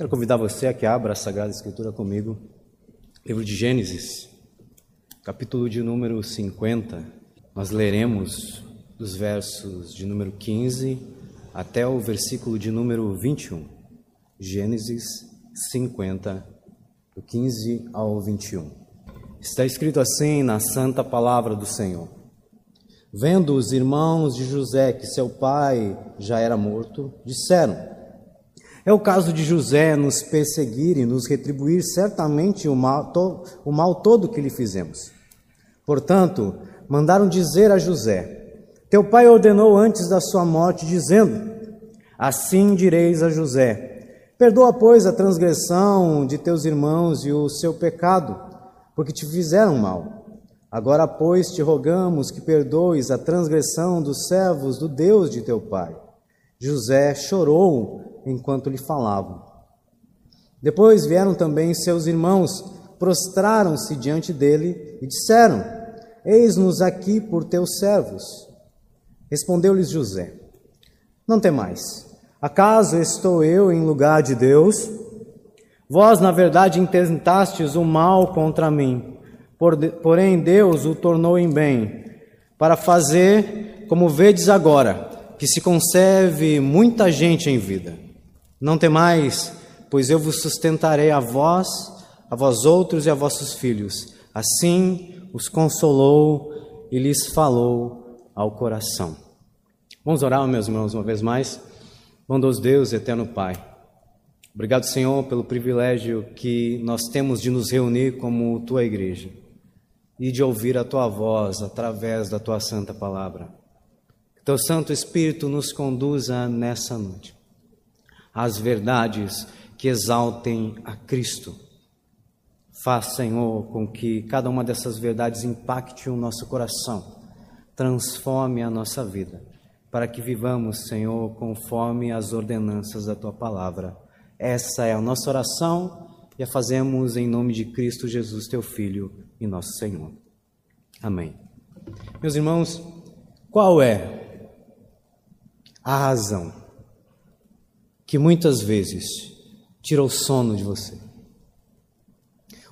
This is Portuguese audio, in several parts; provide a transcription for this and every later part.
Quero convidar você a que abra a Sagrada Escritura comigo, livro de Gênesis, capítulo de número 50. Nós leremos dos versos de número 15 até o versículo de número 21. Gênesis 50, do 15 ao 21. Está escrito assim na santa palavra do Senhor. Vendo os irmãos de José que seu pai já era morto, disseram: É o caso de José nos perseguir e nos retribuir certamente o mal, to, o mal todo que lhe fizemos. Portanto, mandaram dizer a José: Teu pai ordenou antes da sua morte, dizendo: Assim direis a José: Perdoa, pois, a transgressão de teus irmãos e o seu pecado porque te fizeram mal. Agora, pois, te rogamos que perdoes a transgressão dos servos do Deus de teu pai. José chorou enquanto lhe falavam. Depois vieram também seus irmãos, prostraram-se diante dele e disseram: Eis-nos aqui por teus servos. Respondeu-lhes José: Não temais. Acaso estou eu em lugar de Deus? Vós, na verdade, intentastes o mal contra mim, porém Deus o tornou em bem, para fazer, como vedes agora, que se conserve muita gente em vida. Não temais, pois eu vos sustentarei a vós, a vós outros e a vossos filhos. Assim os consolou e lhes falou ao coração. Vamos orar, meus irmãos, uma vez mais. Bondoso Deus, eterno Pai. Obrigado, Senhor, pelo privilégio que nós temos de nos reunir como tua igreja e de ouvir a tua voz através da tua santa palavra. Que teu Santo Espírito nos conduza nessa noite às verdades que exaltem a Cristo. Faz, Senhor, com que cada uma dessas verdades impacte o nosso coração, transforme a nossa vida, para que vivamos, Senhor, conforme as ordenanças da tua palavra essa é a nossa oração e a fazemos em nome de Cristo Jesus, teu Filho e nosso Senhor. Amém. Meus irmãos, qual é a razão que muitas vezes tira o sono de você?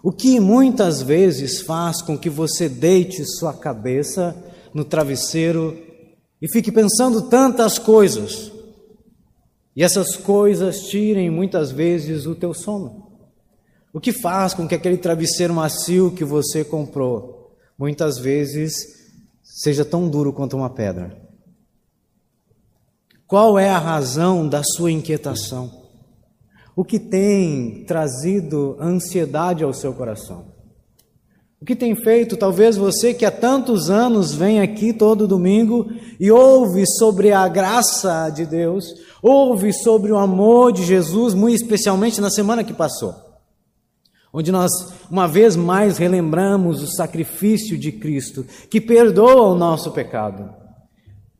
O que muitas vezes faz com que você deite sua cabeça no travesseiro e fique pensando tantas coisas e essas coisas tirem muitas vezes o teu sono. O que faz com que aquele travesseiro macio que você comprou muitas vezes seja tão duro quanto uma pedra? Qual é a razão da sua inquietação? O que tem trazido ansiedade ao seu coração? O que tem feito, talvez você que há tantos anos vem aqui todo domingo e ouve sobre a graça de Deus, ouve sobre o amor de Jesus, muito especialmente na semana que passou, onde nós uma vez mais relembramos o sacrifício de Cristo, que perdoa o nosso pecado.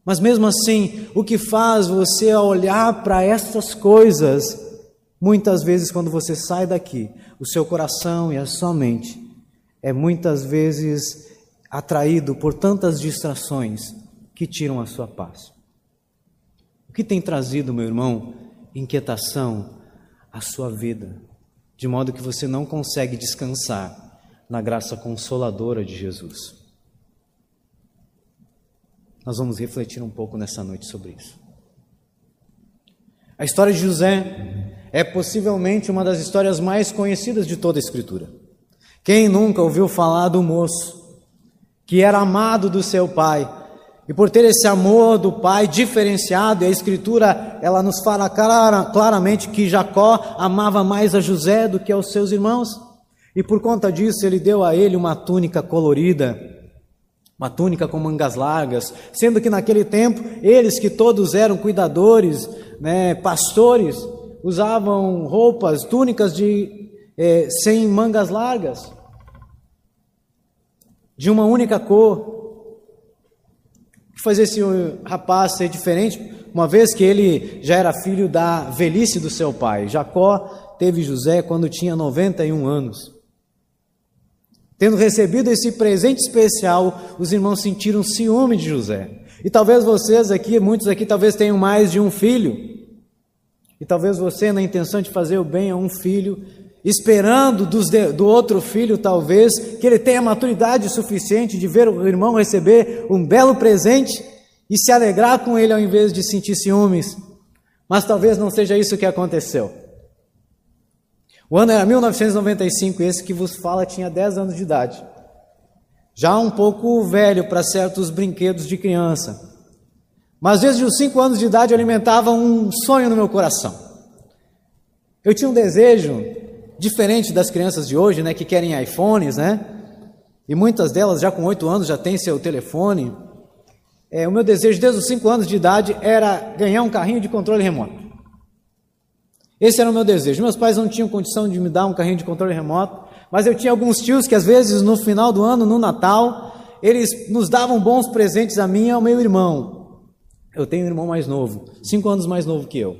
Mas mesmo assim, o que faz você olhar para essas coisas, muitas vezes quando você sai daqui, o seu coração e a sua mente é muitas vezes atraído por tantas distrações que tiram a sua paz. O que tem trazido, meu irmão, inquietação à sua vida, de modo que você não consegue descansar na graça consoladora de Jesus? Nós vamos refletir um pouco nessa noite sobre isso. A história de José é possivelmente uma das histórias mais conhecidas de toda a Escritura. Quem nunca ouviu falar do moço que era amado do seu pai? E por ter esse amor do pai diferenciado, e a escritura ela nos fala clara, claramente que Jacó amava mais a José do que aos seus irmãos. E por conta disso ele deu a ele uma túnica colorida, uma túnica com mangas largas, sendo que naquele tempo eles que todos eram cuidadores, né, pastores, usavam roupas, túnicas de eh, sem mangas largas de uma única cor. que fazia esse rapaz ser diferente, uma vez que ele já era filho da velhice do seu pai. Jacó teve José quando tinha 91 anos. Tendo recebido esse presente especial, os irmãos sentiram ciúme de José. E talvez vocês aqui, muitos aqui, talvez tenham mais de um filho. E talvez você, na intenção de fazer o bem a um filho, esperando de, do outro filho, talvez, que ele tenha maturidade suficiente de ver o irmão receber um belo presente e se alegrar com ele ao invés de sentir ciúmes. Mas talvez não seja isso que aconteceu. O ano era 1995 e esse que vos fala tinha 10 anos de idade. Já um pouco velho para certos brinquedos de criança. Mas desde os 5 anos de idade alimentava um sonho no meu coração. Eu tinha um desejo diferente das crianças de hoje, né, que querem iPhones, né? E muitas delas já com 8 anos já têm seu telefone. É, o meu desejo desde os 5 anos de idade era ganhar um carrinho de controle remoto. Esse era o meu desejo. Meus pais não tinham condição de me dar um carrinho de controle remoto, mas eu tinha alguns tios que às vezes no final do ano, no Natal, eles nos davam bons presentes a mim e ao meu irmão. Eu tenho um irmão mais novo, cinco anos mais novo que eu.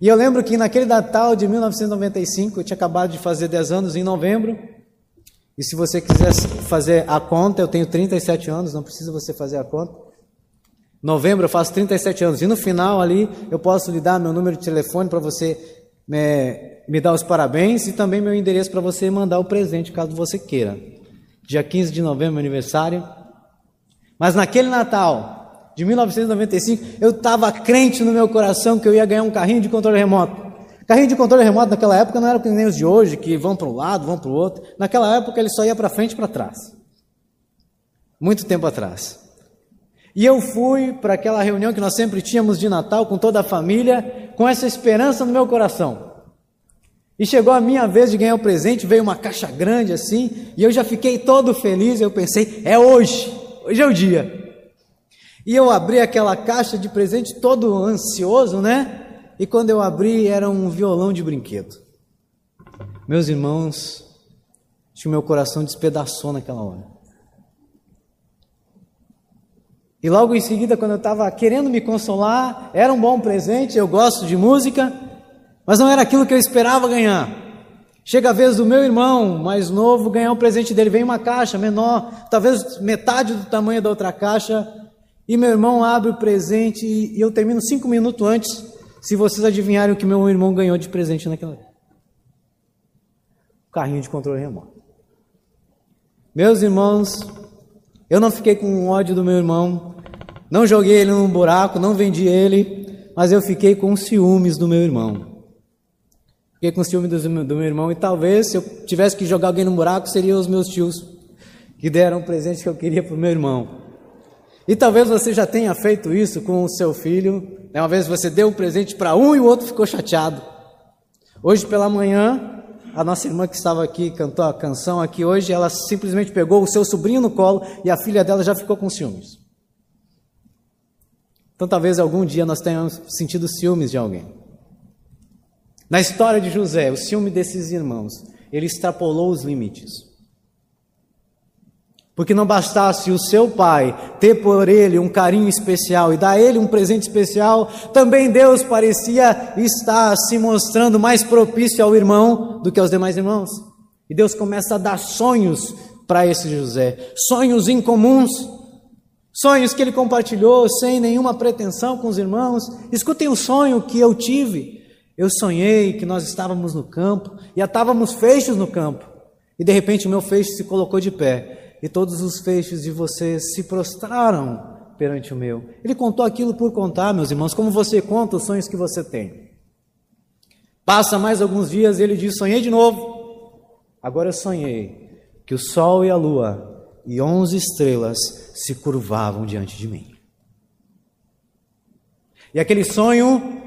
E eu lembro que naquele Natal de 1995, eu tinha acabado de fazer 10 anos em novembro. E se você quiser fazer a conta, eu tenho 37 anos, não precisa você fazer a conta. Novembro eu faço 37 anos. E no final ali eu posso lhe dar meu número de telefone para você me, me dar os parabéns e também meu endereço para você mandar o presente, caso você queira. Dia 15 de novembro, meu aniversário. Mas naquele Natal de 1995, eu estava crente no meu coração que eu ia ganhar um carrinho de controle remoto. Carrinho de controle remoto naquela época não era que nem os de hoje, que vão para um lado, vão para o outro. Naquela época ele só ia para frente e para trás. Muito tempo atrás. E eu fui para aquela reunião que nós sempre tínhamos de Natal com toda a família, com essa esperança no meu coração. E chegou a minha vez de ganhar o presente, veio uma caixa grande assim, e eu já fiquei todo feliz. Eu pensei, é hoje, hoje é o dia. E eu abri aquela caixa de presente todo ansioso, né? E quando eu abri, era um violão de brinquedo. Meus irmãos, o meu coração despedaçou naquela hora. E logo em seguida, quando eu estava querendo me consolar, era um bom presente, eu gosto de música, mas não era aquilo que eu esperava ganhar. Chega a vez do meu irmão mais novo ganhar um presente dele, vem uma caixa menor, talvez metade do tamanho da outra caixa, e meu irmão abre o presente e eu termino cinco minutos antes, se vocês adivinharem o que meu irmão ganhou de presente naquela. Carrinho de controle remoto. Meus irmãos, eu não fiquei com ódio do meu irmão, não joguei ele num buraco, não vendi ele, mas eu fiquei com ciúmes do meu irmão. Fiquei com ciúmes do, do meu irmão e talvez se eu tivesse que jogar alguém no buraco, seriam os meus tios que deram o presente que eu queria para o meu irmão. E talvez você já tenha feito isso com o seu filho. Né? Uma vez você deu um presente para um e o outro ficou chateado. Hoje pela manhã, a nossa irmã que estava aqui, cantou a canção aqui hoje, ela simplesmente pegou o seu sobrinho no colo e a filha dela já ficou com ciúmes. Então talvez algum dia nós tenhamos sentido ciúmes de alguém. Na história de José, o ciúme desses irmãos, ele extrapolou os limites. Porque não bastasse o seu pai ter por ele um carinho especial e dar ele um presente especial, também Deus parecia estar se mostrando mais propício ao irmão do que aos demais irmãos. E Deus começa a dar sonhos para esse José, sonhos incomuns, sonhos que ele compartilhou sem nenhuma pretensão com os irmãos. Escutem o sonho que eu tive. Eu sonhei que nós estávamos no campo e estávamos feixes no campo. E de repente o meu feixe se colocou de pé e todos os feixes de vocês se prostraram perante o meu. Ele contou aquilo por contar, meus irmãos, como você conta os sonhos que você tem. Passa mais alguns dias e ele diz: Sonhei de novo. Agora eu sonhei que o sol e a lua e onze estrelas se curvavam diante de mim. E aquele sonho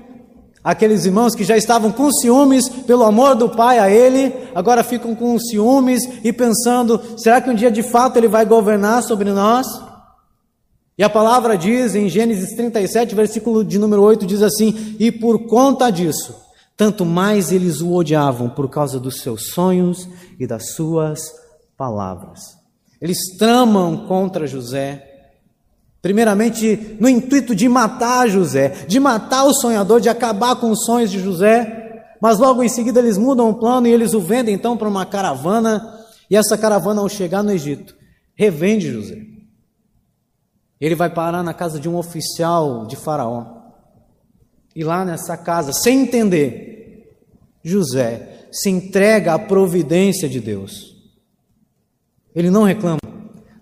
Aqueles irmãos que já estavam com ciúmes pelo amor do Pai a ele, agora ficam com ciúmes e pensando: será que um dia de fato ele vai governar sobre nós? E a palavra diz em Gênesis 37, versículo de número 8, diz assim: E por conta disso, tanto mais eles o odiavam por causa dos seus sonhos e das suas palavras. Eles tramam contra José, Primeiramente, no intuito de matar José, de matar o sonhador, de acabar com os sonhos de José, mas logo em seguida eles mudam o plano e eles o vendem então para uma caravana, e essa caravana, ao chegar no Egito, revende José. Ele vai parar na casa de um oficial de Faraó. E lá nessa casa, sem entender, José se entrega à providência de Deus. Ele não reclama.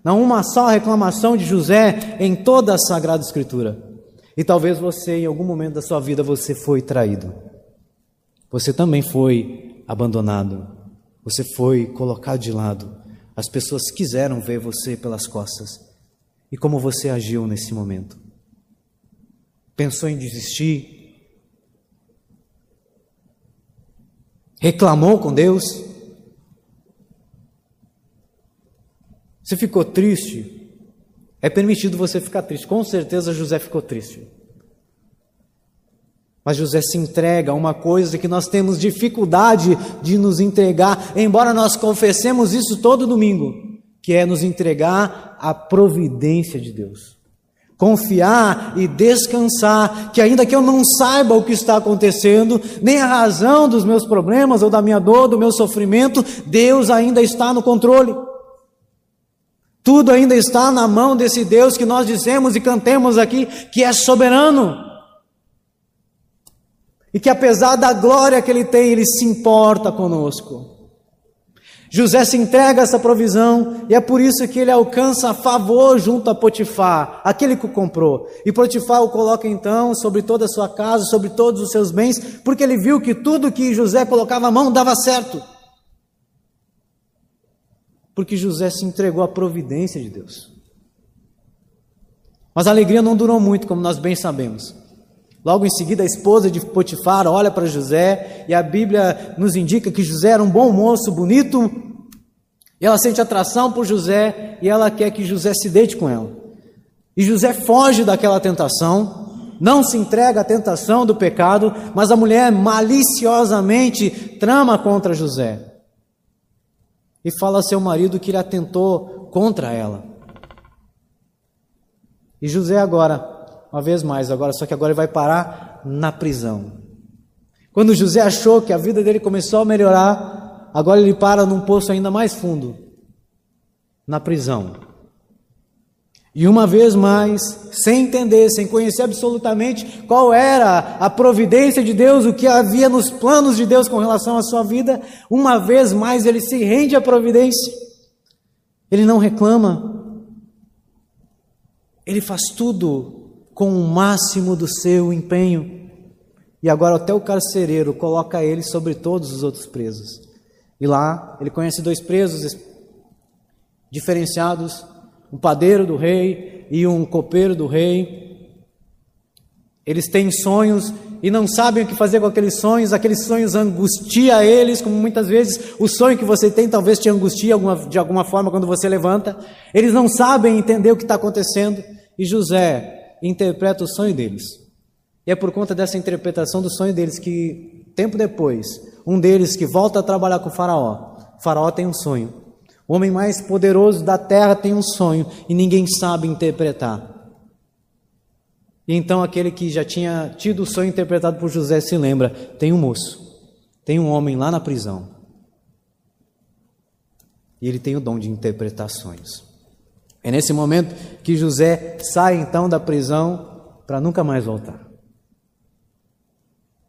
Não uma só reclamação de José em toda a Sagrada Escritura. E talvez você, em algum momento da sua vida, você foi traído. Você também foi abandonado. Você foi colocado de lado. As pessoas quiseram ver você pelas costas. E como você agiu nesse momento? Pensou em desistir? Reclamou com Deus? Você ficou triste? É permitido você ficar triste. Com certeza José ficou triste. Mas José se entrega a uma coisa que nós temos dificuldade de nos entregar, embora nós confessemos isso todo domingo, que é nos entregar à providência de Deus. Confiar e descansar, que ainda que eu não saiba o que está acontecendo, nem a razão dos meus problemas ou da minha dor, do meu sofrimento, Deus ainda está no controle. Tudo ainda está na mão desse Deus que nós dizemos e cantemos aqui, que é soberano. E que apesar da glória que ele tem, ele se importa conosco. José se entrega essa provisão e é por isso que ele alcança favor junto a Potifar, aquele que o comprou. E Potifar o coloca então sobre toda a sua casa, sobre todos os seus bens, porque ele viu que tudo que José colocava a mão dava certo porque José se entregou à providência de Deus. Mas a alegria não durou muito, como nós bem sabemos. Logo em seguida, a esposa de Potifar olha para José e a Bíblia nos indica que José era um bom moço, bonito. E ela sente atração por José e ela quer que José se deite com ela. E José foge daquela tentação, não se entrega à tentação do pecado, mas a mulher maliciosamente trama contra José e fala a seu marido que ele atentou contra ela. E José agora, uma vez mais, agora só que agora ele vai parar na prisão. Quando José achou que a vida dele começou a melhorar, agora ele para num poço ainda mais fundo, na prisão. E uma vez mais, sem entender, sem conhecer absolutamente qual era a providência de Deus, o que havia nos planos de Deus com relação à sua vida, uma vez mais ele se rende à providência. Ele não reclama. Ele faz tudo com o máximo do seu empenho. E agora até o carcereiro coloca ele sobre todos os outros presos. E lá ele conhece dois presos diferenciados um padeiro do rei e um copeiro do rei. Eles têm sonhos e não sabem o que fazer com aqueles sonhos, aqueles sonhos angustia eles, como muitas vezes o sonho que você tem talvez te angustie de alguma forma quando você levanta. Eles não sabem entender o que está acontecendo e José interpreta o sonho deles. E é por conta dessa interpretação do sonho deles que, tempo depois, um deles que volta a trabalhar com o Faraó, o Faraó tem um sonho o homem mais poderoso da terra tem um sonho e ninguém sabe interpretar. E então aquele que já tinha tido o sonho interpretado por José se lembra: tem um moço, tem um homem lá na prisão. E ele tem o dom de interpretar sonhos. É nesse momento que José sai então da prisão para nunca mais voltar.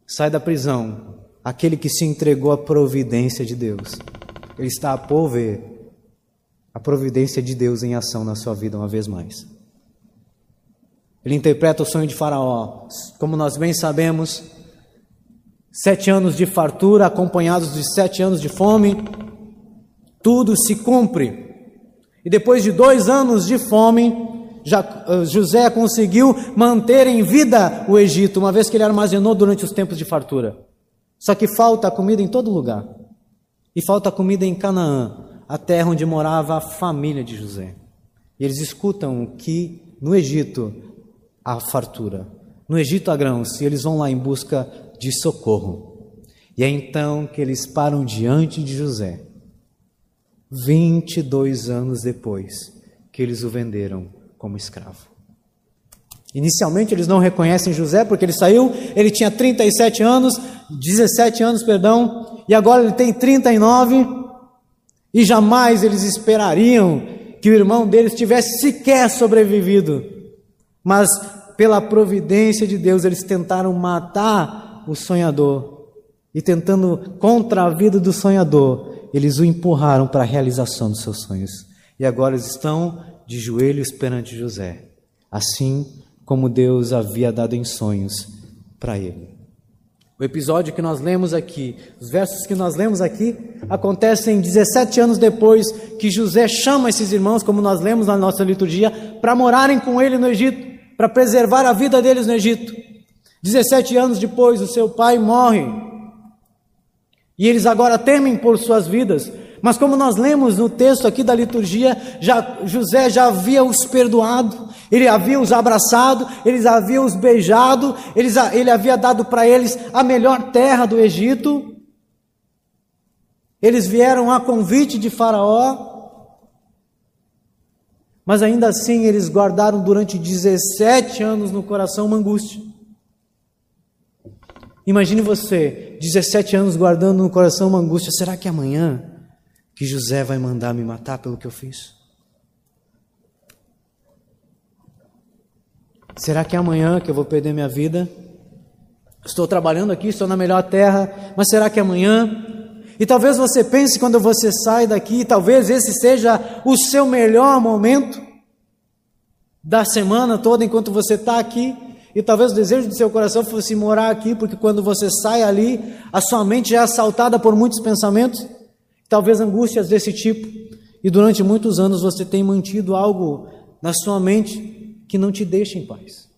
Sai da prisão aquele que se entregou à providência de Deus. Ele está a ver a providência de Deus em ação na sua vida uma vez mais. Ele interpreta o sonho de Faraó, como nós bem sabemos, sete anos de fartura acompanhados de sete anos de fome, tudo se cumpre. E depois de dois anos de fome, eh, José conseguiu manter em vida o Egito, uma vez que ele armazenou durante os tempos de fartura. Só que falta comida em todo lugar. E falta comida em Canaã a terra onde morava a família de José. E eles escutam que no Egito há fartura, no Egito há grãos, e eles vão lá em busca de socorro. E é então que eles param diante de José, 22 anos depois que eles o venderam como escravo. Inicialmente eles não reconhecem José porque ele saiu, ele tinha 37 anos, 17 anos, perdão, e agora ele tem 39 e jamais eles esperariam que o irmão deles tivesse sequer sobrevivido. Mas pela providência de Deus, eles tentaram matar o sonhador. E tentando contra a vida do sonhador, eles o empurraram para a realização dos seus sonhos. E agora estão de joelhos perante José, assim como Deus havia dado em sonhos para ele. O episódio que nós lemos aqui, os versos que nós lemos aqui, acontecem 17 anos depois que José chama esses irmãos, como nós lemos na nossa liturgia, para morarem com ele no Egito, para preservar a vida deles no Egito. 17 anos depois, o seu pai morre. E eles agora temem por suas vidas, mas como nós lemos no texto aqui da liturgia, já, José já havia os perdoado, ele havia os abraçado, ele havia os beijado, ele, ele havia dado para eles a melhor terra do Egito. Eles vieram a convite de Faraó, mas ainda assim eles guardaram durante 17 anos no coração uma angústia. Imagine você, 17 anos guardando no coração uma angústia: será que amanhã que José vai mandar me matar pelo que eu fiz? Será que é amanhã que eu vou perder minha vida? Estou trabalhando aqui, estou na melhor terra, mas será que é amanhã? E talvez você pense quando você sai daqui, talvez esse seja o seu melhor momento da semana toda enquanto você está aqui. E talvez o desejo do seu coração fosse morar aqui, porque quando você sai ali, a sua mente é assaltada por muitos pensamentos talvez angústias desse tipo, e durante muitos anos você tem mantido algo na sua mente que não te deixa em paz.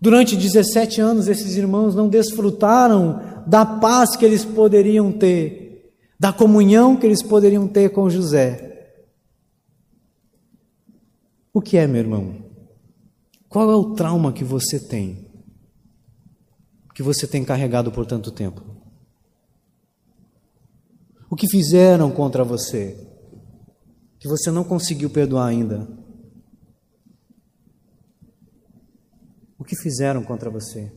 Durante 17 anos, esses irmãos não desfrutaram da paz que eles poderiam ter, da comunhão que eles poderiam ter com José. O que é, meu irmão? Qual é o trauma que você tem? Que você tem carregado por tanto tempo? O que fizeram contra você? Que você não conseguiu perdoar ainda? O que fizeram contra você?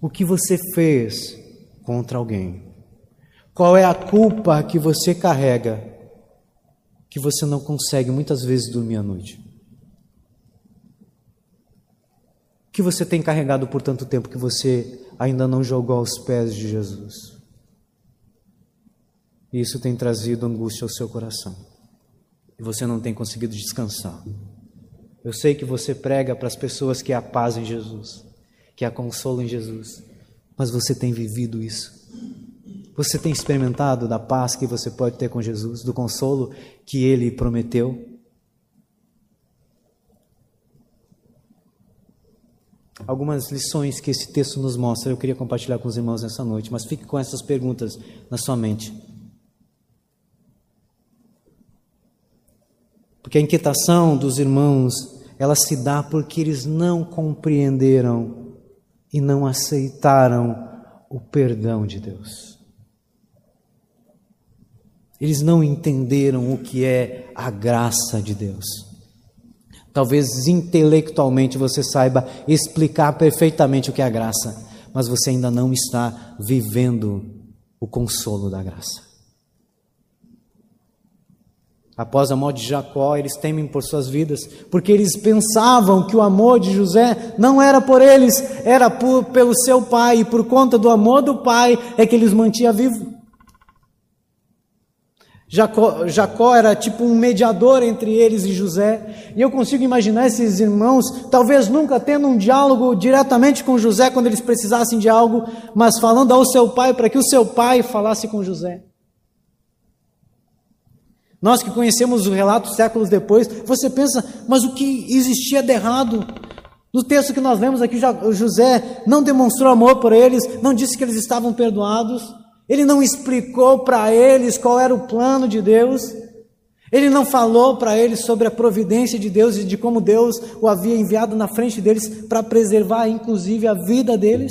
O que você fez contra alguém? Qual é a culpa que você carrega que você não consegue muitas vezes dormir à noite? O que você tem carregado por tanto tempo que você ainda não jogou aos pés de Jesus? E isso tem trazido angústia ao seu coração. E você não tem conseguido descansar. Eu sei que você prega para as pessoas que há paz em Jesus, que há consolo em Jesus, mas você tem vivido isso. Você tem experimentado da paz que você pode ter com Jesus, do consolo que ele prometeu? Algumas lições que esse texto nos mostra, eu queria compartilhar com os irmãos nessa noite, mas fique com essas perguntas na sua mente. Porque a inquietação dos irmãos, ela se dá porque eles não compreenderam e não aceitaram o perdão de Deus. Eles não entenderam o que é a graça de Deus. Talvez intelectualmente você saiba explicar perfeitamente o que é a graça, mas você ainda não está vivendo o consolo da graça. Após a morte de Jacó, eles temem por suas vidas, porque eles pensavam que o amor de José não era por eles, era por, pelo seu pai, e por conta do amor do pai é que eles mantinha vivo. Jacó, Jacó era tipo um mediador entre eles e José, e eu consigo imaginar esses irmãos, talvez nunca tendo um diálogo diretamente com José quando eles precisassem de algo, mas falando ao seu pai para que o seu pai falasse com José. Nós que conhecemos o relato séculos depois, você pensa, mas o que existia de errado? No texto que nós lemos aqui, José não demonstrou amor por eles, não disse que eles estavam perdoados, ele não explicou para eles qual era o plano de Deus, ele não falou para eles sobre a providência de Deus e de como Deus o havia enviado na frente deles para preservar, inclusive, a vida deles.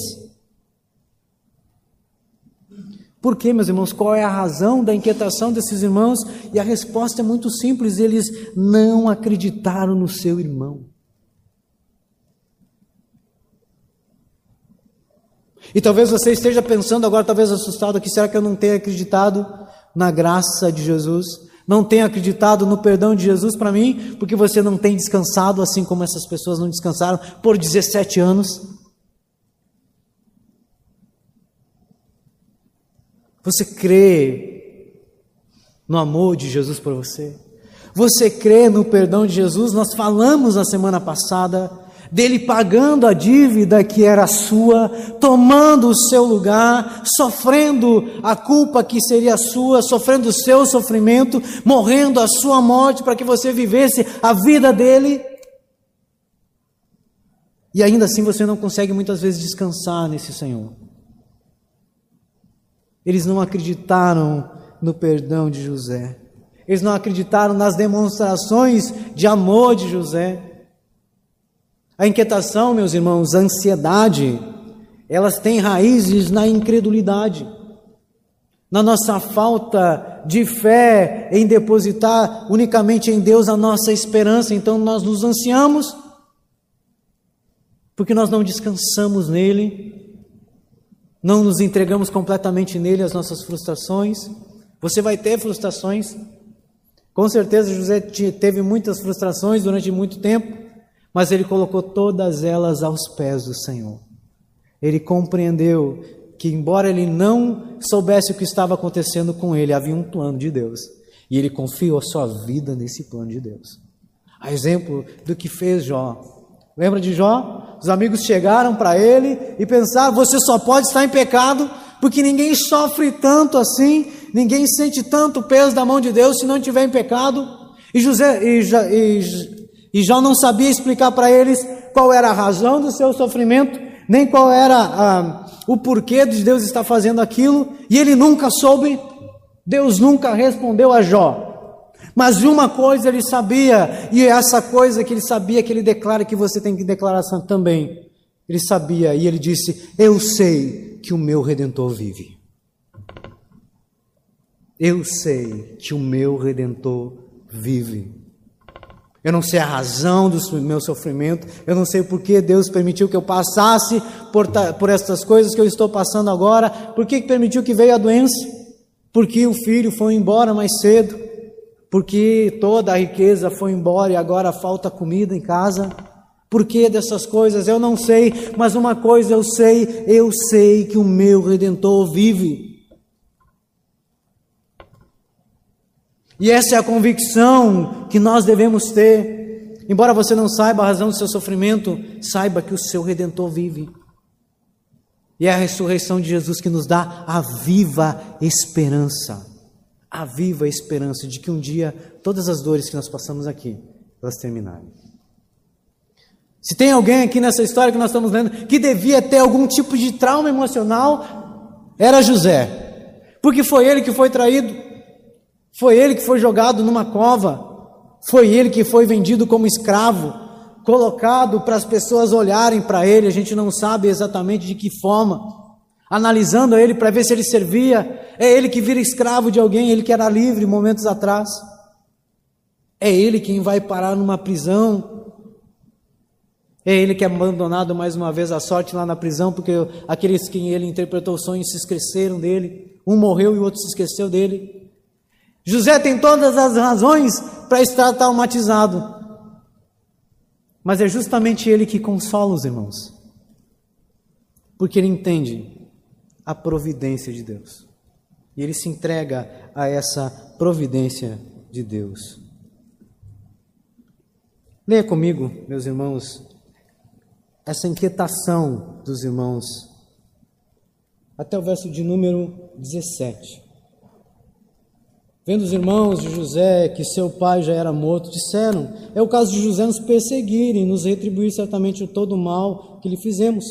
Por quê, meus irmãos? Qual é a razão da inquietação desses irmãos? E a resposta é muito simples: eles não acreditaram no seu irmão. E talvez você esteja pensando agora, talvez assustado aqui, será que eu não tenho acreditado na graça de Jesus? não tem acreditado no perdão de Jesus para mim, porque você não tem descansado assim como essas pessoas não descansaram por 17 anos. Você crê no amor de Jesus por você? Você crê no perdão de Jesus? Nós falamos na semana passada dele pagando a dívida que era sua, tomando o seu lugar, sofrendo a culpa que seria sua, sofrendo o seu sofrimento, morrendo a sua morte para que você vivesse a vida dele. E ainda assim você não consegue muitas vezes descansar nesse Senhor. Eles não acreditaram no perdão de José. Eles não acreditaram nas demonstrações de amor de José. A inquietação, meus irmãos, a ansiedade, elas têm raízes na incredulidade, na nossa falta de fé em depositar unicamente em Deus a nossa esperança. Então nós nos ansiamos, porque nós não descansamos nele, não nos entregamos completamente nele as nossas frustrações. Você vai ter frustrações. Com certeza José teve muitas frustrações durante muito tempo, mas ele colocou todas elas aos pés do Senhor. Ele compreendeu que, embora ele não soubesse o que estava acontecendo com ele, havia um plano de Deus. E ele confiou a sua vida nesse plano de Deus. A exemplo do que fez Jó. Lembra de Jó? Os amigos chegaram para ele e pensaram: você só pode estar em pecado porque ninguém sofre tanto assim, ninguém sente tanto peso da mão de Deus se não estiver em pecado. E, José, e, e, e Jó não sabia explicar para eles qual era a razão do seu sofrimento, nem qual era a, o porquê de Deus estar fazendo aquilo, e ele nunca soube, Deus nunca respondeu a Jó. Mas uma coisa ele sabia, e essa coisa que ele sabia, que ele declara que você tem que declarar também. Ele sabia e ele disse: Eu sei que o meu redentor vive. Eu sei que o meu redentor vive. Eu não sei a razão do meu sofrimento, eu não sei por que Deus permitiu que eu passasse por, por estas coisas que eu estou passando agora, por que permitiu que veio a doença, porque o filho foi embora mais cedo, porque toda a riqueza foi embora e agora falta comida em casa. Por que dessas coisas? Eu não sei, mas uma coisa eu sei, eu sei que o meu redentor vive. E essa é a convicção que nós devemos ter. Embora você não saiba a razão do seu sofrimento, saiba que o seu redentor vive. E é a ressurreição de Jesus que nos dá a viva esperança a viva esperança de que um dia todas as dores que nós passamos aqui, elas terminarem. Se tem alguém aqui nessa história que nós estamos lendo que devia ter algum tipo de trauma emocional, era José. Porque foi ele que foi traído, foi ele que foi jogado numa cova, foi ele que foi vendido como escravo, colocado para as pessoas olharem para ele, a gente não sabe exatamente de que forma analisando ele para ver se ele servia. É ele que vira escravo de alguém, ele que era livre momentos atrás. É ele quem vai parar numa prisão. É ele que é abandonado mais uma vez à sorte lá na prisão, porque aqueles que ele interpretou sonhos se esqueceram dele. Um morreu e o outro se esqueceu dele. José tem todas as razões para estar traumatizado. Mas é justamente ele que consola os irmãos. Porque ele entende a providência de Deus. E ele se entrega a essa providência de Deus. Leia comigo, meus irmãos, essa inquietação dos irmãos, até o verso de número 17. Vendo os irmãos de José que seu pai já era morto, disseram: É o caso de José nos perseguir e nos retribuir certamente todo o mal que lhe fizemos.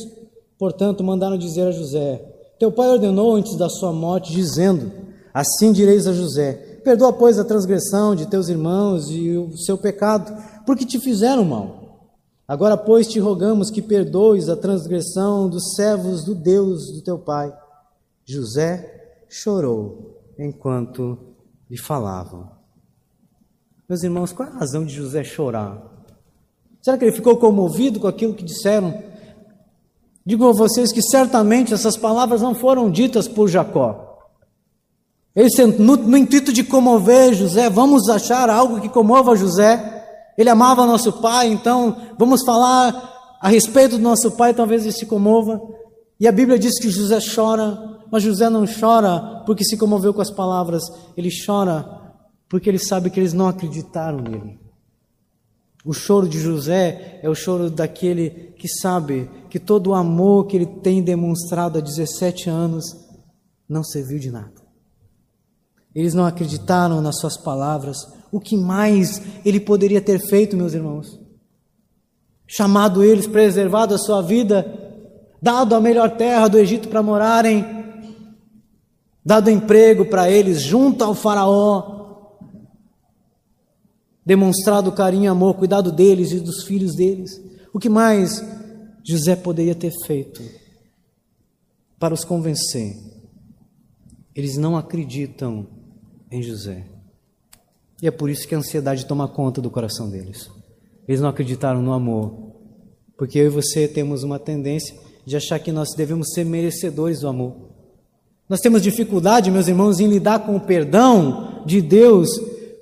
Portanto, mandaram dizer a José: teu pai ordenou antes da sua morte, dizendo: Assim direis a José: Perdoa, pois, a transgressão de teus irmãos e o seu pecado, porque te fizeram mal. Agora, pois, te rogamos que perdoes a transgressão dos servos do Deus do teu pai. José chorou enquanto lhe falavam. Meus irmãos, qual é a razão de José chorar? Será que ele ficou comovido com aquilo que disseram Digo a vocês que certamente essas palavras não foram ditas por Jacó. Eles, no, no intuito de comover José, vamos achar algo que comova José. Ele amava nosso pai, então vamos falar a respeito do nosso pai, talvez ele se comova. E a Bíblia diz que José chora, mas José não chora porque se comoveu com as palavras, ele chora porque ele sabe que eles não acreditaram nele. O choro de José é o choro daquele que sabe que todo o amor que ele tem demonstrado há 17 anos não serviu de nada. Eles não acreditaram nas suas palavras. O que mais ele poderia ter feito, meus irmãos? Chamado eles, preservado a sua vida, dado a melhor terra do Egito para morarem, dado emprego para eles junto ao Faraó, demonstrado carinho e amor, cuidado deles e dos filhos deles. O que mais José poderia ter feito para os convencer? Eles não acreditam em José. E é por isso que a ansiedade toma conta do coração deles. Eles não acreditaram no amor. Porque eu e você temos uma tendência de achar que nós devemos ser merecedores do amor. Nós temos dificuldade, meus irmãos, em lidar com o perdão de Deus,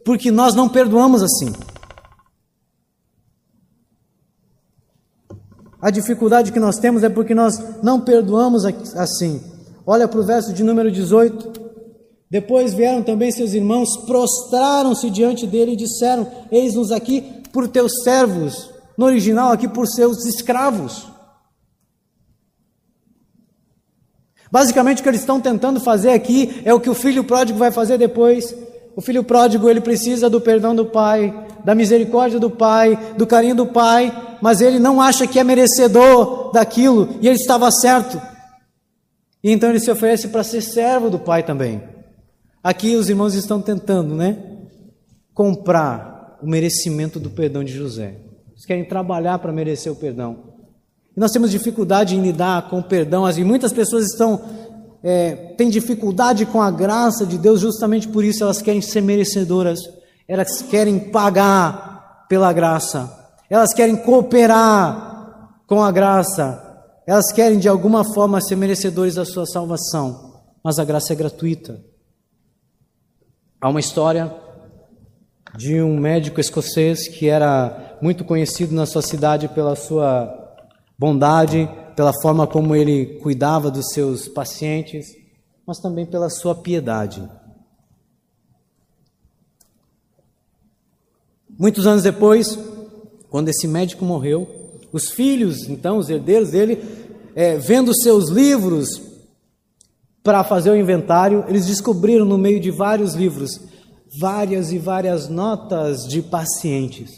porque nós não perdoamos assim. A dificuldade que nós temos é porque nós não perdoamos assim. Olha para o verso de número 18. Depois vieram também seus irmãos, prostraram-se diante dele e disseram: Eis-nos aqui por teus servos. No original, aqui por seus escravos. Basicamente, o que eles estão tentando fazer aqui é o que o filho pródigo vai fazer depois. O filho pródigo ele precisa do perdão do pai, da misericórdia do pai, do carinho do pai, mas ele não acha que é merecedor daquilo e ele estava certo. E então ele se oferece para ser servo do pai também. Aqui os irmãos estão tentando, né? Comprar o merecimento do perdão de José. Eles querem trabalhar para merecer o perdão. E nós temos dificuldade em lidar com o perdão. E muitas pessoas estão é, têm dificuldade com a graça de Deus justamente por isso elas querem ser merecedoras. Elas querem pagar pela graça. Elas querem cooperar com a graça. Elas querem de alguma forma ser merecedores da sua salvação. Mas a graça é gratuita. Há uma história de um médico escocês que era muito conhecido na sua cidade pela sua bondade, pela forma como ele cuidava dos seus pacientes, mas também pela sua piedade. Muitos anos depois, quando esse médico morreu, os filhos, então, os herdeiros dele, é, vendo seus livros para fazer o inventário, eles descobriram no meio de vários livros várias e várias notas de pacientes.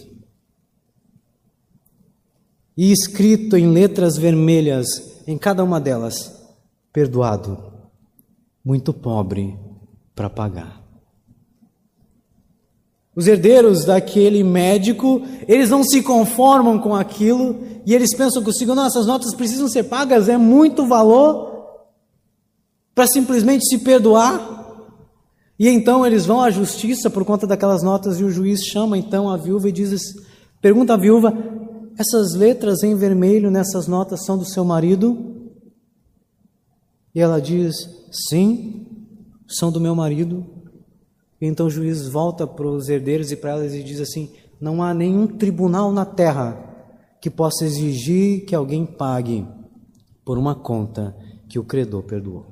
E escrito em letras vermelhas em cada uma delas: perdoado, muito pobre para pagar. Os herdeiros daquele médico, eles não se conformam com aquilo e eles pensam consigo: nossas notas precisam ser pagas, é muito valor para simplesmente se perdoar. E então eles vão à justiça por conta daquelas notas e o juiz chama então a viúva e diz, pergunta à viúva: essas letras em vermelho nessas notas são do seu marido? E ela diz: sim, são do meu marido. E então o juiz volta para os herdeiros e para elas e diz assim: não há nenhum tribunal na terra que possa exigir que alguém pague por uma conta que o credor perdoou.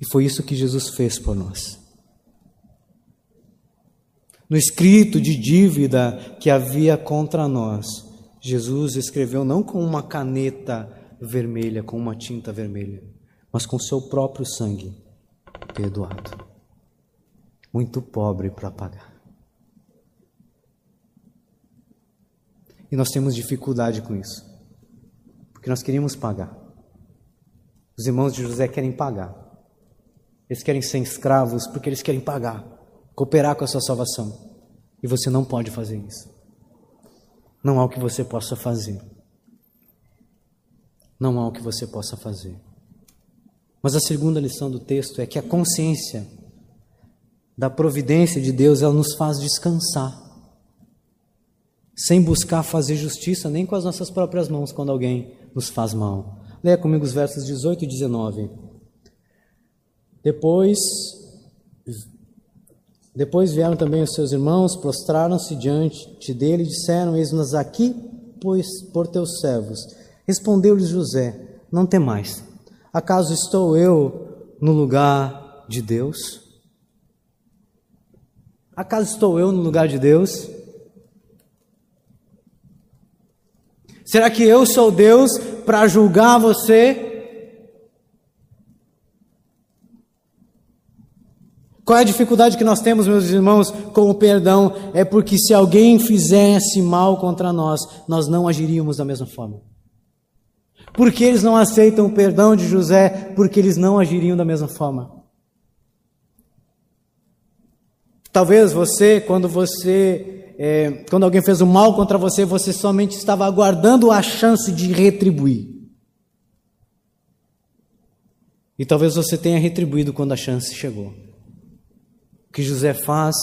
E foi isso que Jesus fez por nós. No escrito de dívida que havia contra nós, Jesus escreveu não com uma caneta vermelha, com uma tinta vermelha, mas com seu próprio sangue, perdoado. Muito pobre para pagar. E nós temos dificuldade com isso, porque nós queríamos pagar. Os irmãos de José querem pagar. Eles querem ser escravos porque eles querem pagar, cooperar com a sua salvação. E você não pode fazer isso. Não há o que você possa fazer. Não há o que você possa fazer. Mas a segunda lição do texto é que a consciência da providência de Deus, ela nos faz descansar. Sem buscar fazer justiça nem com as nossas próprias mãos quando alguém nos faz mal. Leia comigo os versos 18 e 19. Depois, depois vieram também os seus irmãos, prostraram-se diante dele e disseram: Eis-nos aqui, pois por teus servos. Respondeu-lhes José: Não temais. Acaso estou eu no lugar de Deus? Acaso estou eu no lugar de Deus? Será que eu sou Deus para julgar você? Qual é a dificuldade que nós temos, meus irmãos, com o perdão? É porque se alguém fizesse mal contra nós, nós não agiríamos da mesma forma. Porque eles não aceitam o perdão de José, porque eles não agiriam da mesma forma. Talvez você, quando você, é, quando alguém fez o mal contra você, você somente estava aguardando a chance de retribuir. E talvez você tenha retribuído quando a chance chegou. O que José faz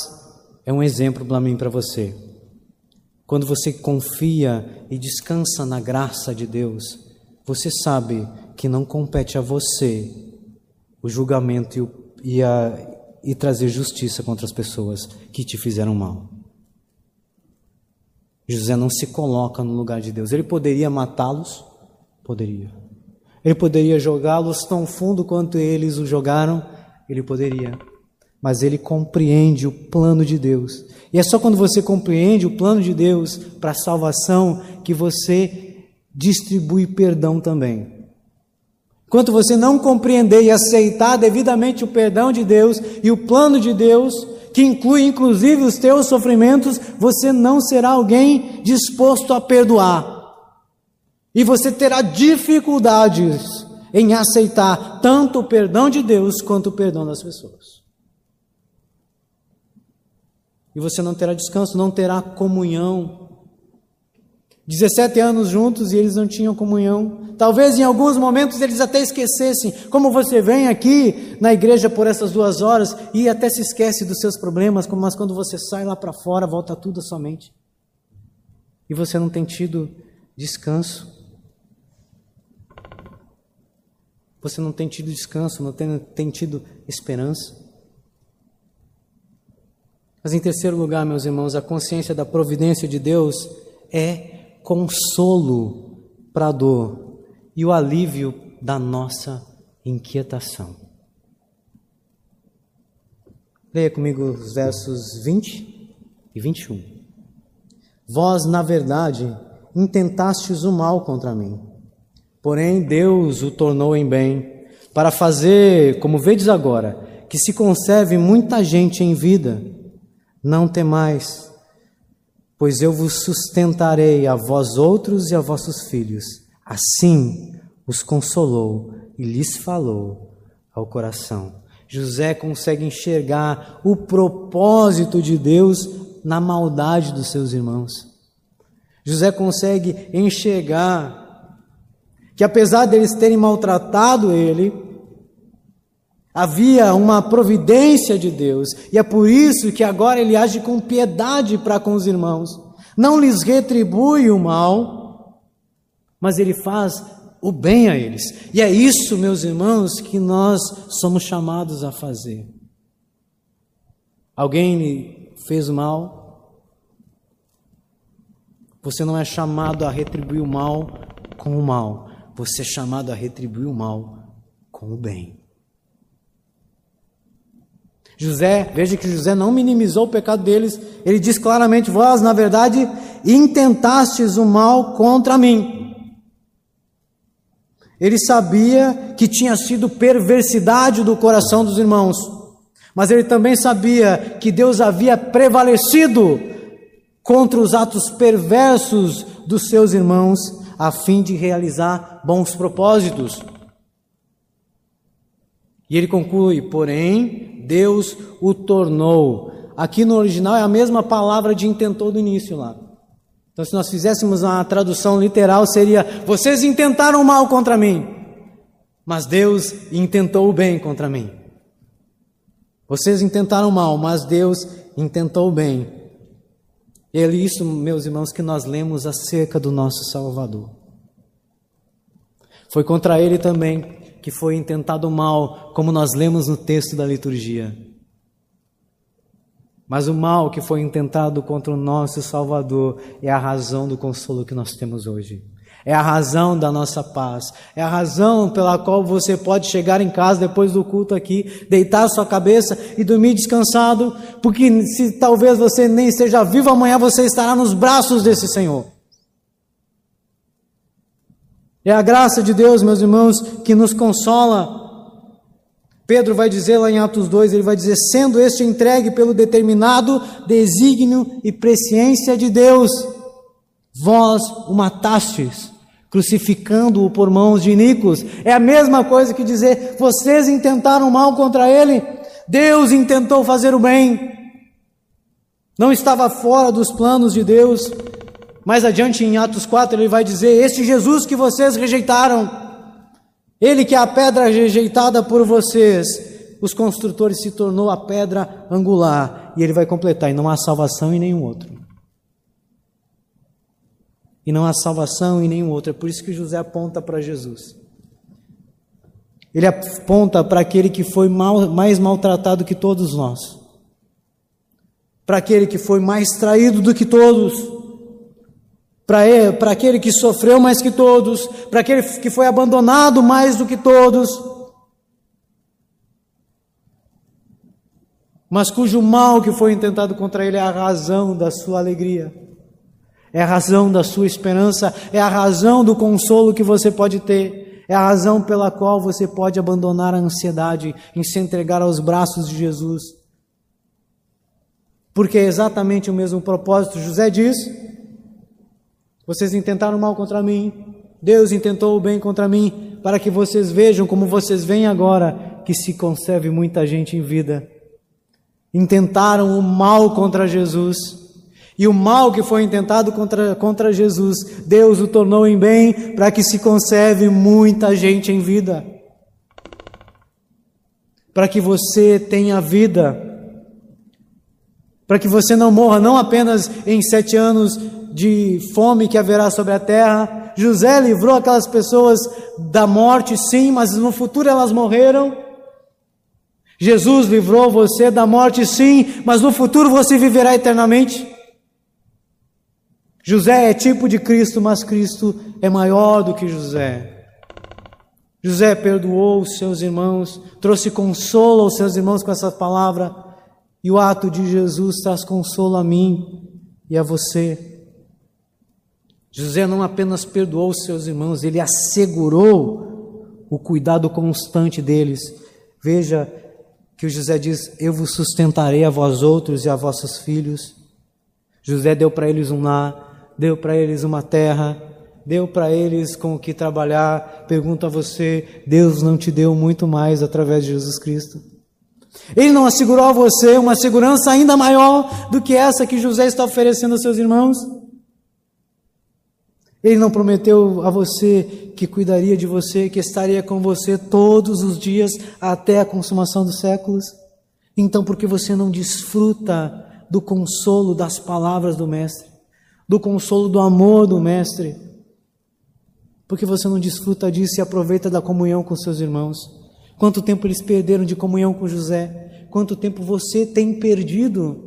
é um exemplo para mim para você. Quando você confia e descansa na graça de Deus, você sabe que não compete a você o julgamento e, o, e a, e trazer justiça contra as pessoas que te fizeram mal. José não se coloca no lugar de Deus. Ele poderia matá-los? Poderia. Ele poderia jogá-los tão fundo quanto eles o jogaram? Ele poderia. Mas ele compreende o plano de Deus. E é só quando você compreende o plano de Deus para a salvação que você distribui perdão também. Enquanto você não compreender e aceitar devidamente o perdão de Deus e o plano de Deus, que inclui inclusive os teus sofrimentos, você não será alguém disposto a perdoar. E você terá dificuldades em aceitar tanto o perdão de Deus quanto o perdão das pessoas. E você não terá descanso, não terá comunhão 17 anos juntos e eles não tinham comunhão. Talvez em alguns momentos eles até esquecessem. Como você vem aqui na igreja por essas duas horas e até se esquece dos seus problemas, mas quando você sai lá para fora, volta tudo à sua mente. E você não tem tido descanso. Você não tem tido descanso, não tem, tem tido esperança. Mas em terceiro lugar, meus irmãos, a consciência da providência de Deus é consolo para a dor e o alívio da nossa inquietação. Leia comigo os versos 20 e 21. Vós, na verdade, intentastes o mal contra mim, porém Deus o tornou em bem, para fazer, como vedes agora, que se conserve muita gente em vida. Não temais, pois eu vos sustentarei a vós outros e a vossos filhos. Assim os consolou e lhes falou ao coração. José consegue enxergar o propósito de Deus na maldade dos seus irmãos. José consegue enxergar que apesar deles terem maltratado ele, Havia uma providência de Deus, e é por isso que agora ele age com piedade para com os irmãos. Não lhes retribui o mal, mas ele faz o bem a eles. E é isso, meus irmãos, que nós somos chamados a fazer. Alguém lhe fez mal? Você não é chamado a retribuir o mal com o mal, você é chamado a retribuir o mal com o bem. José, veja que José não minimizou o pecado deles, ele diz claramente: Vós, na verdade, intentastes o mal contra mim. Ele sabia que tinha sido perversidade do coração dos irmãos, mas ele também sabia que Deus havia prevalecido contra os atos perversos dos seus irmãos, a fim de realizar bons propósitos. E ele conclui: porém, Deus o tornou. Aqui no original é a mesma palavra de intentou do início lá. Então, se nós fizéssemos uma tradução literal, seria: Vocês intentaram mal contra mim, mas Deus intentou o bem contra mim. Vocês intentaram mal, mas Deus intentou o bem. E é isso, meus irmãos, que nós lemos acerca do nosso Salvador. Foi contra ele também que foi intentado mal, como nós lemos no texto da liturgia. Mas o mal que foi intentado contra o nosso Salvador é a razão do consolo que nós temos hoje. É a razão da nossa paz. É a razão pela qual você pode chegar em casa depois do culto aqui, deitar sua cabeça e dormir descansado, porque se talvez você nem esteja vivo amanhã, você estará nos braços desse Senhor. É a graça de Deus, meus irmãos, que nos consola. Pedro vai dizer lá em Atos 2, ele vai dizer: sendo este entregue pelo determinado desígnio e presciência de Deus, vós o matastes, crucificando-o por mãos de Nicos. É a mesma coisa que dizer: vocês intentaram mal contra ele, Deus intentou fazer o bem. Não estava fora dos planos de Deus, mais adiante em Atos 4 ele vai dizer: Este Jesus que vocês rejeitaram, ele que é a pedra rejeitada por vocês, os construtores se tornou a pedra angular. E ele vai completar: E não há salvação em nenhum outro. E não há salvação em nenhum outro. É por isso que José aponta para Jesus. Ele aponta para aquele que foi mal, mais maltratado que todos nós, para aquele que foi mais traído do que todos para aquele que sofreu mais que todos, para aquele que foi abandonado mais do que todos, mas cujo mal que foi intentado contra ele é a razão da sua alegria, é a razão da sua esperança, é a razão do consolo que você pode ter, é a razão pela qual você pode abandonar a ansiedade em se entregar aos braços de Jesus. Porque é exatamente o mesmo propósito. José diz: vocês intentaram mal contra mim, Deus intentou o bem contra mim, para que vocês vejam como vocês veem agora que se conserve muita gente em vida. Intentaram o mal contra Jesus, e o mal que foi intentado contra, contra Jesus, Deus o tornou em bem para que se conserve muita gente em vida. Para que você tenha vida. Para que você não morra, não apenas em sete anos de fome que haverá sobre a terra. José livrou aquelas pessoas da morte, sim, mas no futuro elas morreram. Jesus livrou você da morte, sim, mas no futuro você viverá eternamente. José é tipo de Cristo, mas Cristo é maior do que José. José perdoou os seus irmãos, trouxe consolo aos seus irmãos com essa palavra, e o ato de Jesus traz consolo a mim e a você. José não apenas perdoou seus irmãos, ele assegurou o cuidado constante deles. Veja que o José diz: Eu vos sustentarei a vós outros e a vossos filhos. José deu para eles um lar, deu para eles uma terra, deu para eles com o que trabalhar. Pergunto a você: Deus não te deu muito mais através de Jesus Cristo? Ele não assegurou a você uma segurança ainda maior do que essa que José está oferecendo aos seus irmãos? Ele não prometeu a você que cuidaria de você, que estaria com você todos os dias até a consumação dos séculos? Então, por que você não desfruta do consolo das palavras do Mestre, do consolo do amor do Mestre? Porque você não desfruta disso e aproveita da comunhão com seus irmãos? Quanto tempo eles perderam de comunhão com José? Quanto tempo você tem perdido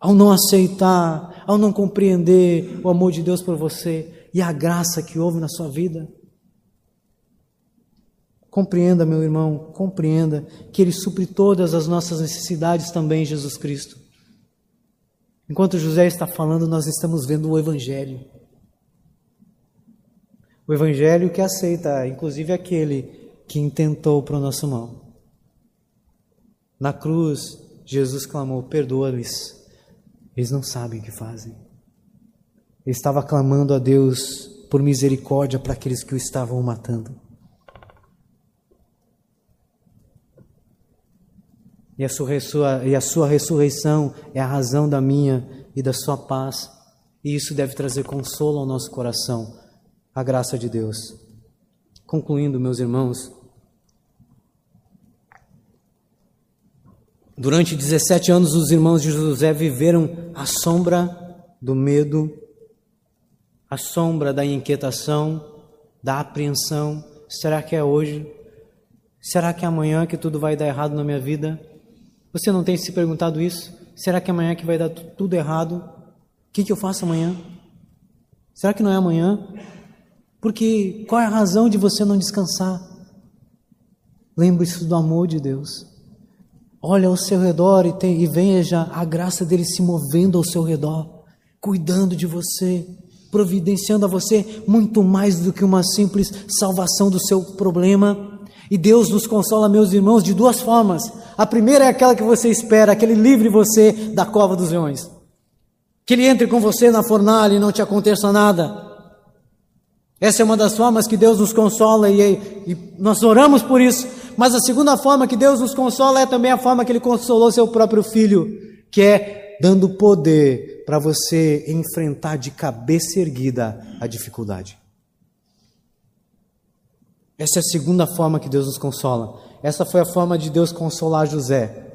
ao não aceitar, ao não compreender o amor de Deus por você e a graça que houve na sua vida. Compreenda, meu irmão, compreenda que Ele supre todas as nossas necessidades também, Jesus Cristo. Enquanto José está falando, nós estamos vendo o Evangelho. O Evangelho que aceita, inclusive aquele que intentou para o nosso mal. Na cruz, Jesus clamou: Perdoa-lhes, eles não sabem o que fazem. Ele estava clamando a Deus por misericórdia para aqueles que o estavam matando. E a, sua, e a sua ressurreição é a razão da minha e da sua paz. E isso deve trazer consolo ao nosso coração, a graça de Deus. Concluindo, meus irmãos, Durante 17 anos, os irmãos de José viveram à sombra do medo, à sombra da inquietação, da apreensão. Será que é hoje? Será que é amanhã que tudo vai dar errado na minha vida? Você não tem se perguntado isso? Será que é amanhã que vai dar tudo errado? O que, que eu faço amanhã? Será que não é amanhã? Porque qual é a razão de você não descansar? Lembre-se do amor de Deus. Olha ao seu redor e, tem, e veja a graça dele se movendo ao seu redor, cuidando de você, providenciando a você muito mais do que uma simples salvação do seu problema. E Deus nos consola, meus irmãos, de duas formas. A primeira é aquela que você espera, que Ele livre você da cova dos leões. Que Ele entre com você na fornalha e não te aconteça nada. Essa é uma das formas que Deus nos consola e, e, nós oramos por isso. Mas a segunda forma que Deus nos consola é também a forma que Ele consolou seu próprio filho, que é dando poder para você enfrentar de cabeça erguida a dificuldade. Essa é a segunda forma que Deus nos consola. Essa foi a forma de Deus consolar José.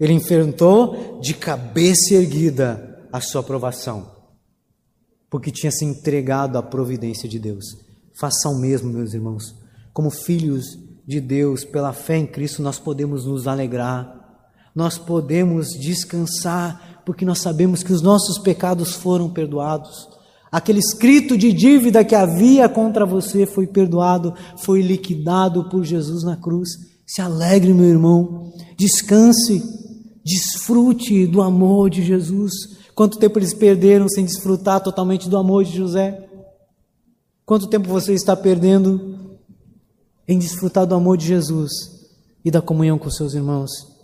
Ele enfrentou de cabeça erguida a sua provação, porque tinha se entregado à providência de Deus. Façam o mesmo, meus irmãos. Como filhos de Deus, pela fé em Cristo, nós podemos nos alegrar, nós podemos descansar, porque nós sabemos que os nossos pecados foram perdoados. Aquele escrito de dívida que havia contra você foi perdoado, foi liquidado por Jesus na cruz. Se alegre, meu irmão, descanse, desfrute do amor de Jesus. Quanto tempo eles perderam sem desfrutar totalmente do amor de José? Quanto tempo você está perdendo em desfrutar do amor de Jesus e da comunhão com seus irmãos.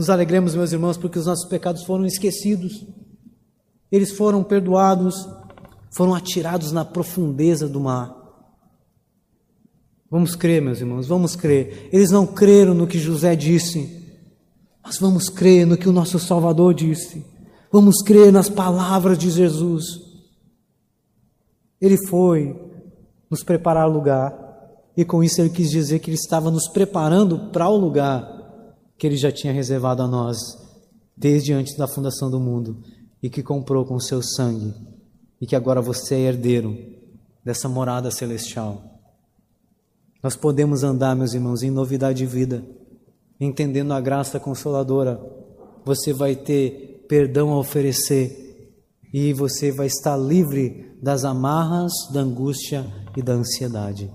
Nos alegremos, meus irmãos, porque os nossos pecados foram esquecidos, eles foram perdoados, foram atirados na profundeza do mar. Vamos crer, meus irmãos, vamos crer. Eles não creram no que José disse, mas vamos crer no que o nosso Salvador disse. Vamos crer nas palavras de Jesus. Ele foi nos preparar lugar e com isso ele quis dizer que ele estava nos preparando para o lugar que ele já tinha reservado a nós desde antes da fundação do mundo e que comprou com seu sangue e que agora você é herdeiro dessa morada celestial. Nós podemos andar, meus irmãos, em novidade de vida, entendendo a graça consoladora. Você vai ter perdão a oferecer e você vai estar livre das amarras da angústia e da ansiedade.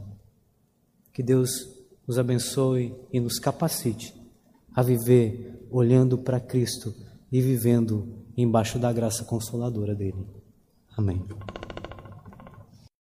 Que Deus nos abençoe e nos capacite a viver olhando para Cristo e vivendo embaixo da graça consoladora dele. Amém.